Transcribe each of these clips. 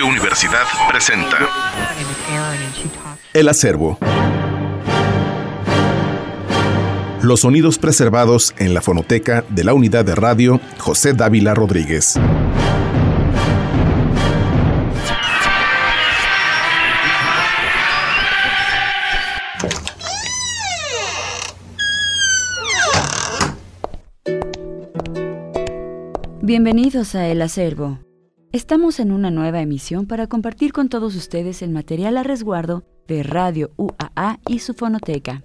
Radio Universidad presenta El acervo. Los sonidos preservados en la fonoteca de la unidad de radio José Dávila Rodríguez. Bienvenidos a El Acervo. Estamos en una nueva emisión para compartir con todos ustedes el material a resguardo de Radio UAA y su fonoteca.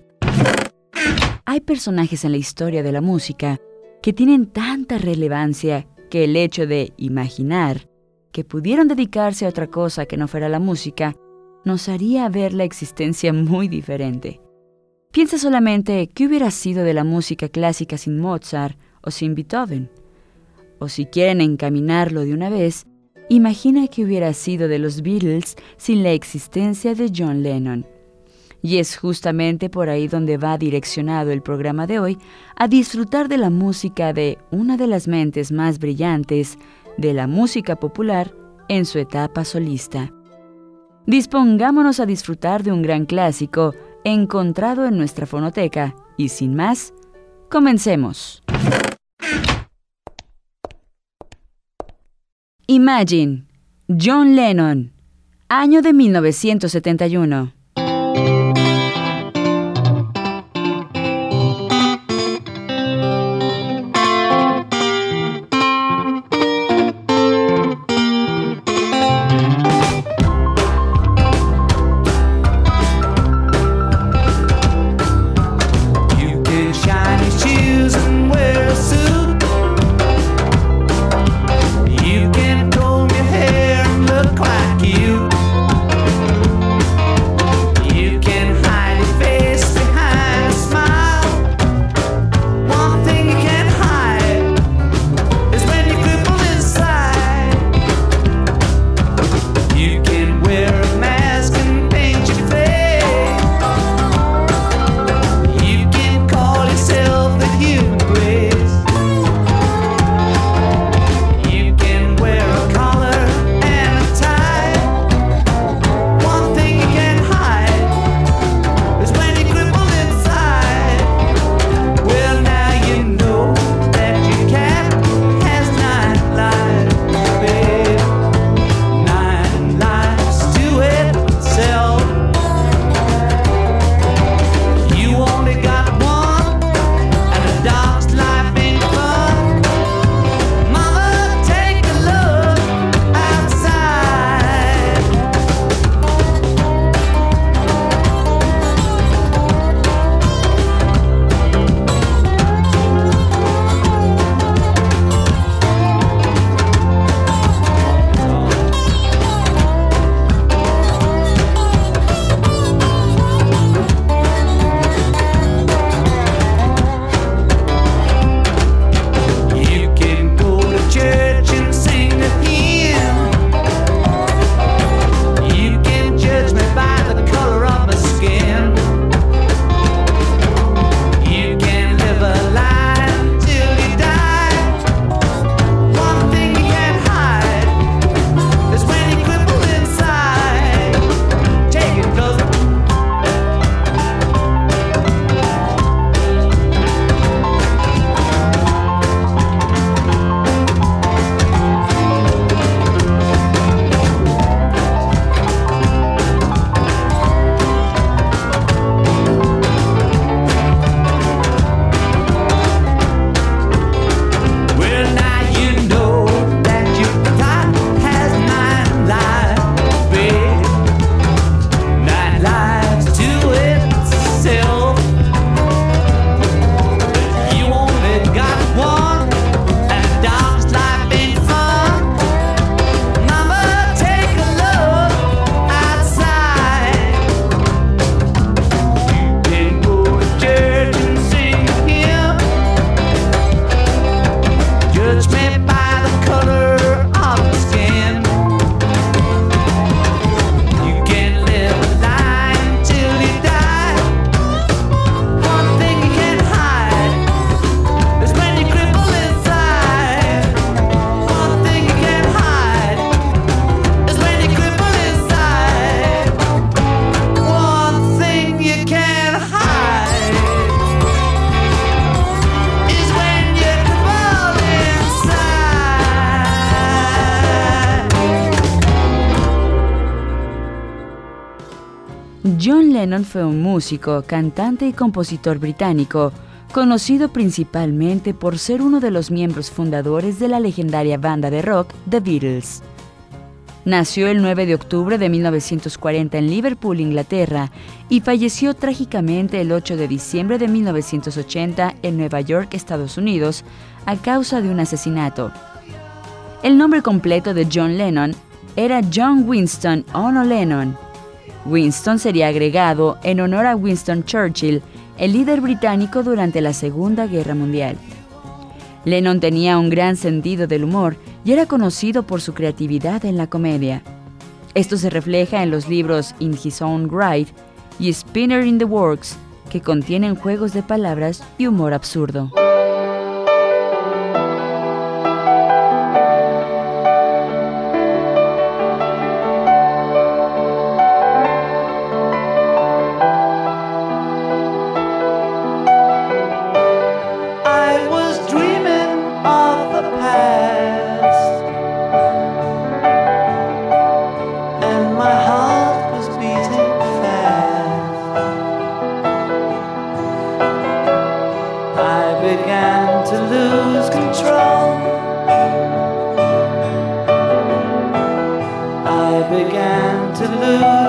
Hay personajes en la historia de la música que tienen tanta relevancia que el hecho de imaginar que pudieron dedicarse a otra cosa que no fuera la música nos haría ver la existencia muy diferente. Piensa solamente qué hubiera sido de la música clásica sin Mozart o sin Beethoven. O si quieren encaminarlo de una vez, imagina que hubiera sido de los Beatles sin la existencia de John Lennon. Y es justamente por ahí donde va direccionado el programa de hoy, a disfrutar de la música de una de las mentes más brillantes de la música popular en su etapa solista. Dispongámonos a disfrutar de un gran clásico encontrado en nuestra fonoteca y sin más, comencemos. Imagine, John Lennon, año de 1971. Lennon fue un músico, cantante y compositor británico, conocido principalmente por ser uno de los miembros fundadores de la legendaria banda de rock The Beatles. Nació el 9 de octubre de 1940 en Liverpool, Inglaterra, y falleció trágicamente el 8 de diciembre de 1980 en Nueva York, Estados Unidos, a causa de un asesinato. El nombre completo de John Lennon era John Winston Ono Lennon. Winston sería agregado en honor a Winston Churchill, el líder británico durante la Segunda Guerra Mundial. Lennon tenía un gran sentido del humor y era conocido por su creatividad en la comedia. Esto se refleja en los libros In His Own Right y Spinner in the Works, que contienen juegos de palabras y humor absurdo. to lose.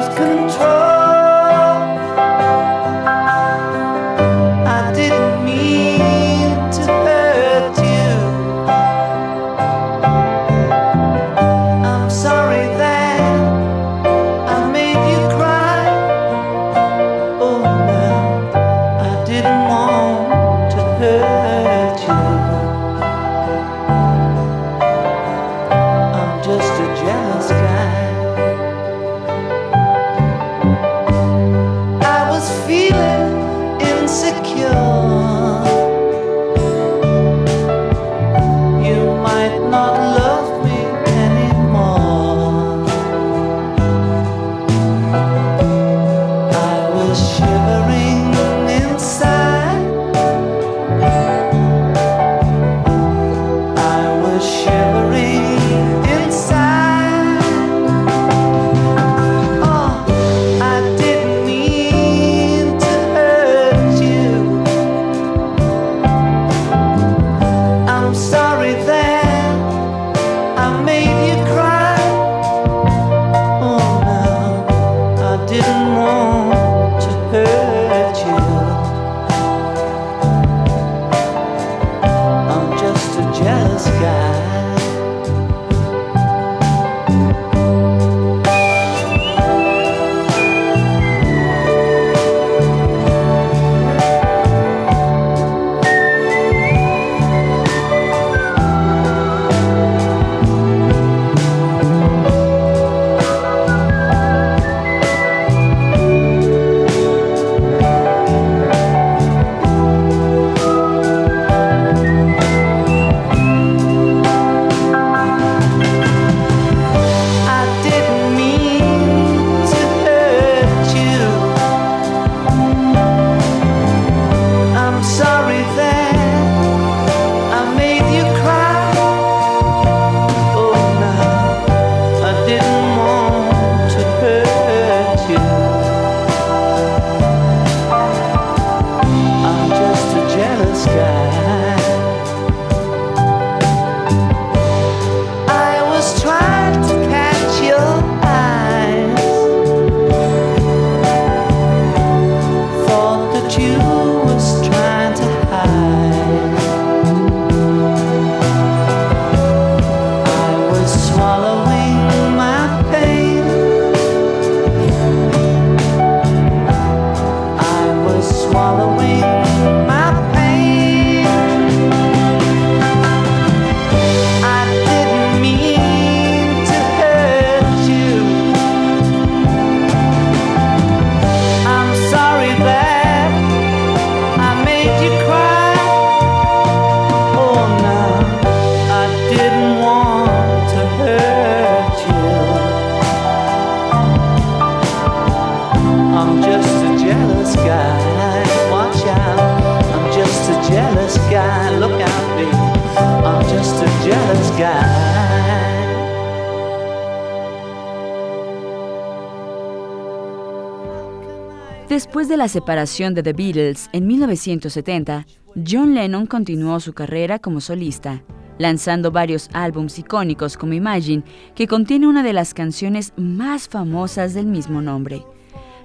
Después de la separación de The Beatles en 1970, John Lennon continuó su carrera como solista, lanzando varios álbums icónicos como Imagine, que contiene una de las canciones más famosas del mismo nombre.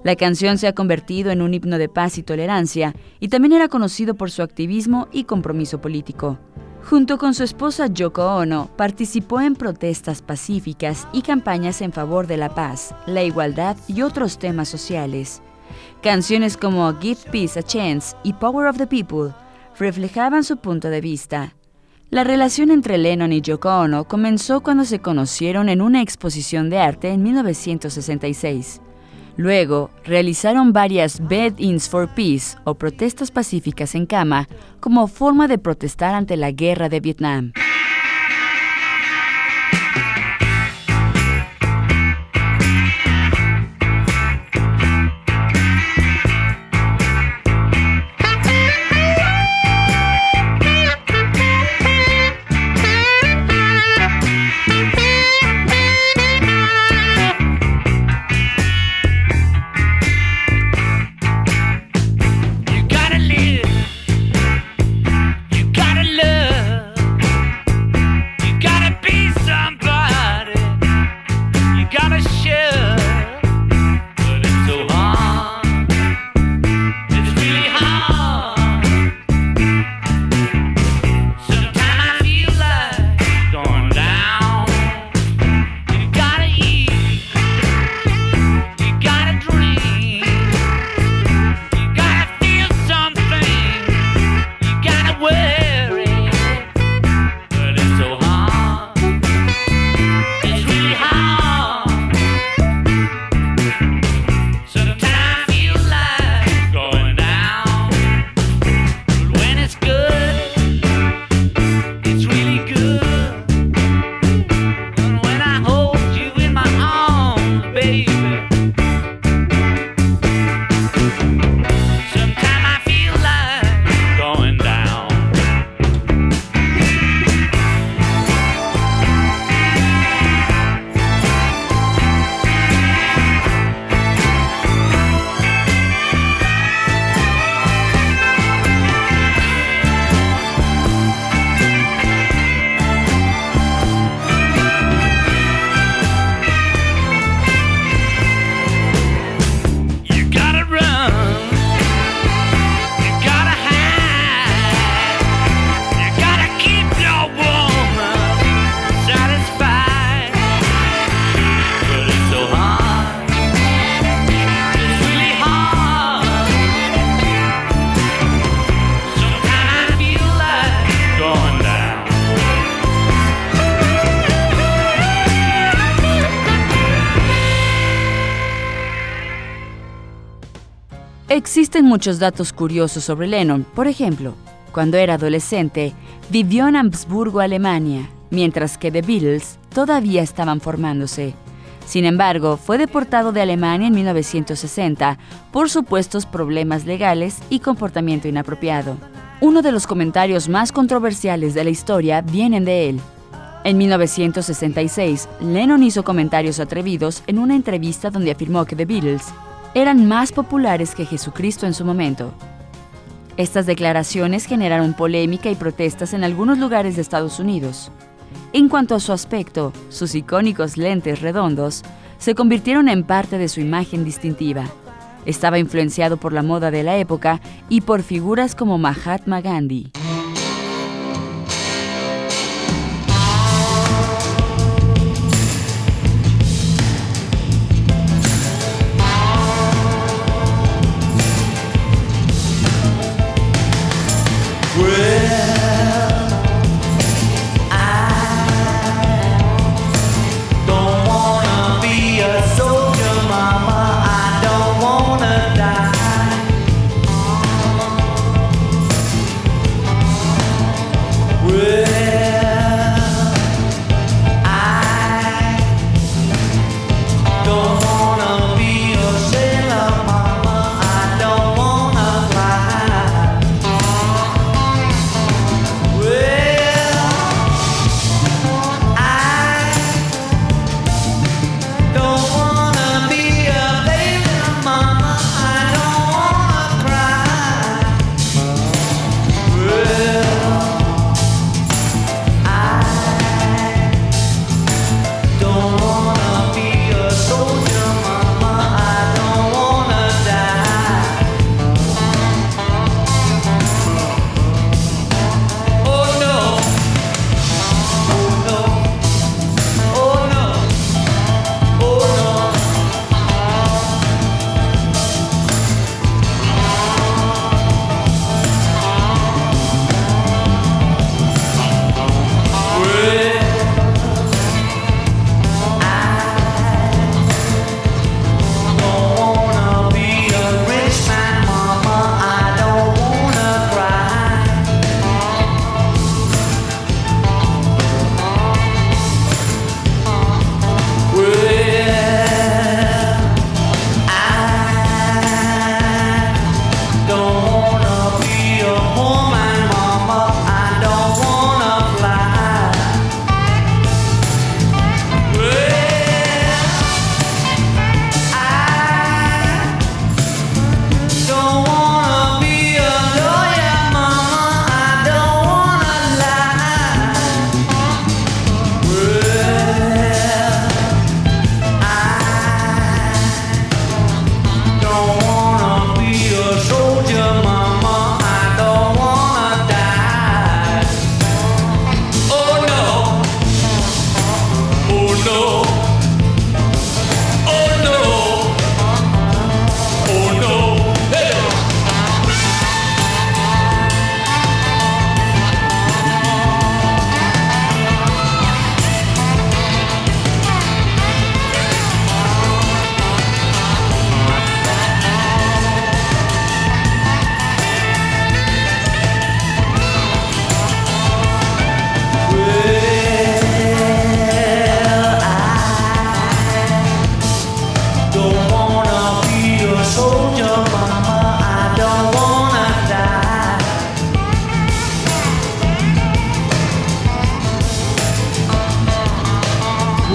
La canción se ha convertido en un himno de paz y tolerancia y también era conocido por su activismo y compromiso político. Junto con su esposa Yoko Ono, participó en protestas pacíficas y campañas en favor de la paz, la igualdad y otros temas sociales. Canciones como Give Peace a Chance y Power of the People reflejaban su punto de vista. La relación entre Lennon y Yoko Ono comenzó cuando se conocieron en una exposición de arte en 1966. Luego, realizaron varias bed-ins for peace o protestas pacíficas en cama como forma de protestar ante la guerra de Vietnam. Existen muchos datos curiosos sobre Lennon. Por ejemplo, cuando era adolescente, vivió en Habsburgo, Alemania, mientras que The Beatles todavía estaban formándose. Sin embargo, fue deportado de Alemania en 1960 por supuestos problemas legales y comportamiento inapropiado. Uno de los comentarios más controversiales de la historia vienen de él. En 1966, Lennon hizo comentarios atrevidos en una entrevista donde afirmó que The Beatles eran más populares que Jesucristo en su momento. Estas declaraciones generaron polémica y protestas en algunos lugares de Estados Unidos. En cuanto a su aspecto, sus icónicos lentes redondos se convirtieron en parte de su imagen distintiva. Estaba influenciado por la moda de la época y por figuras como Mahatma Gandhi.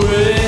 Wait.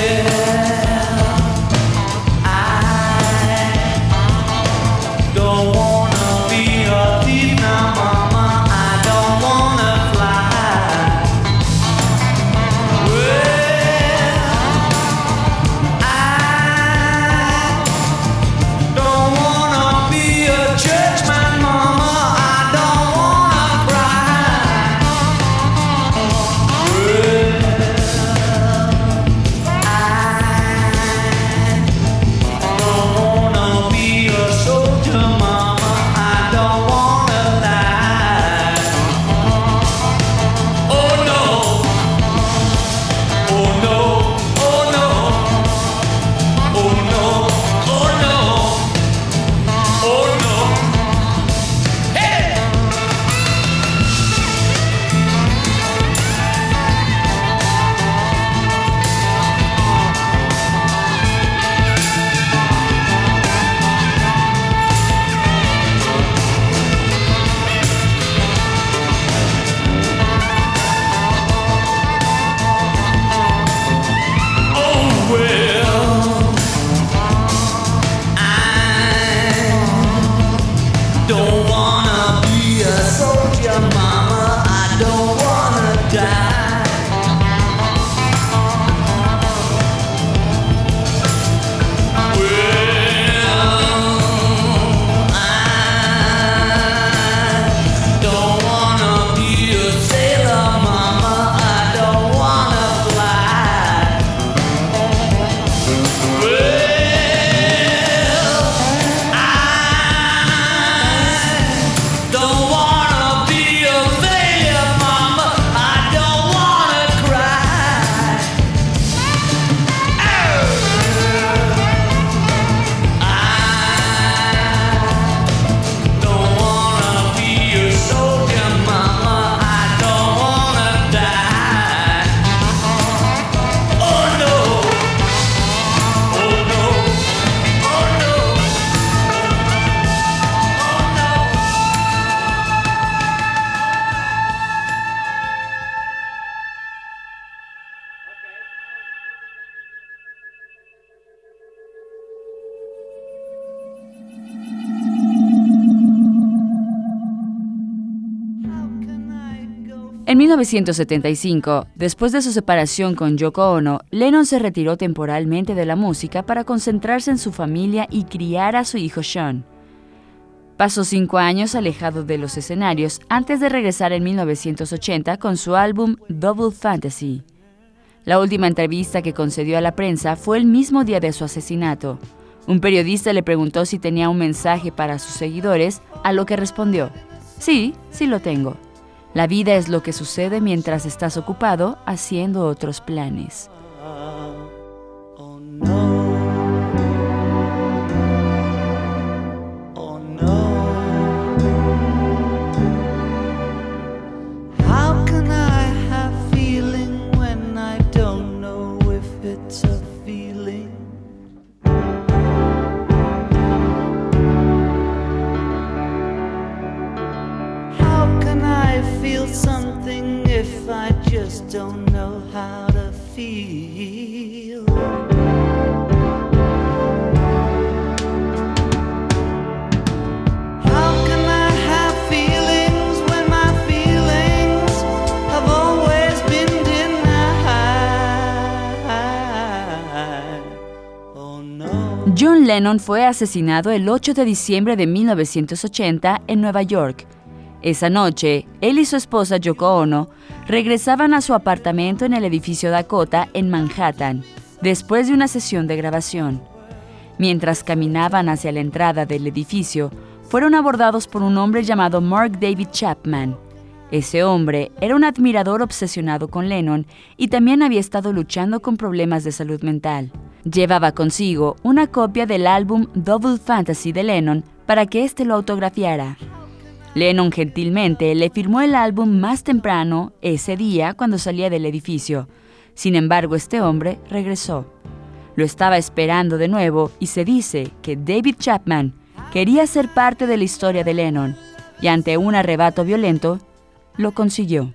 En 1975, después de su separación con Yoko Ono, Lennon se retiró temporalmente de la música para concentrarse en su familia y criar a su hijo Sean. Pasó cinco años alejado de los escenarios antes de regresar en 1980 con su álbum Double Fantasy. La última entrevista que concedió a la prensa fue el mismo día de su asesinato. Un periodista le preguntó si tenía un mensaje para sus seguidores, a lo que respondió, sí, sí lo tengo. La vida es lo que sucede mientras estás ocupado haciendo otros planes. Fue asesinado el 8 de diciembre de 1980 en Nueva York. Esa noche, él y su esposa Yoko Ono regresaban a su apartamento en el edificio Dakota en Manhattan, después de una sesión de grabación. Mientras caminaban hacia la entrada del edificio, fueron abordados por un hombre llamado Mark David Chapman. Ese hombre era un admirador obsesionado con Lennon y también había estado luchando con problemas de salud mental. Llevaba consigo una copia del álbum Double Fantasy de Lennon para que éste lo autografiara. Lennon gentilmente le firmó el álbum más temprano ese día cuando salía del edificio. Sin embargo, este hombre regresó. Lo estaba esperando de nuevo y se dice que David Chapman quería ser parte de la historia de Lennon y ante un arrebato violento, lo consiguió.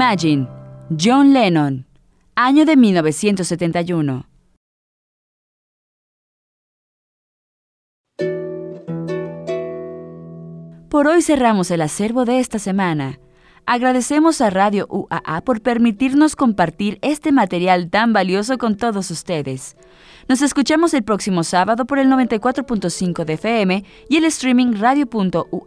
Imagine, John Lennon, año de 1971. Por hoy cerramos el acervo de esta semana. Agradecemos a Radio UAA por permitirnos compartir este material tan valioso con todos ustedes. Nos escuchamos el próximo sábado por el 94.5 de FM y el streaming radio.uaa.mx.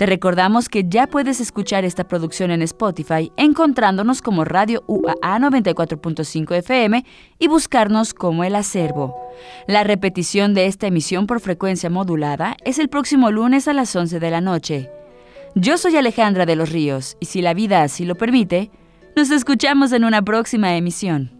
Te recordamos que ya puedes escuchar esta producción en Spotify encontrándonos como Radio UAA 94.5 FM y buscarnos como El Acervo. La repetición de esta emisión por frecuencia modulada es el próximo lunes a las 11 de la noche. Yo soy Alejandra de los Ríos y si la vida así lo permite, nos escuchamos en una próxima emisión.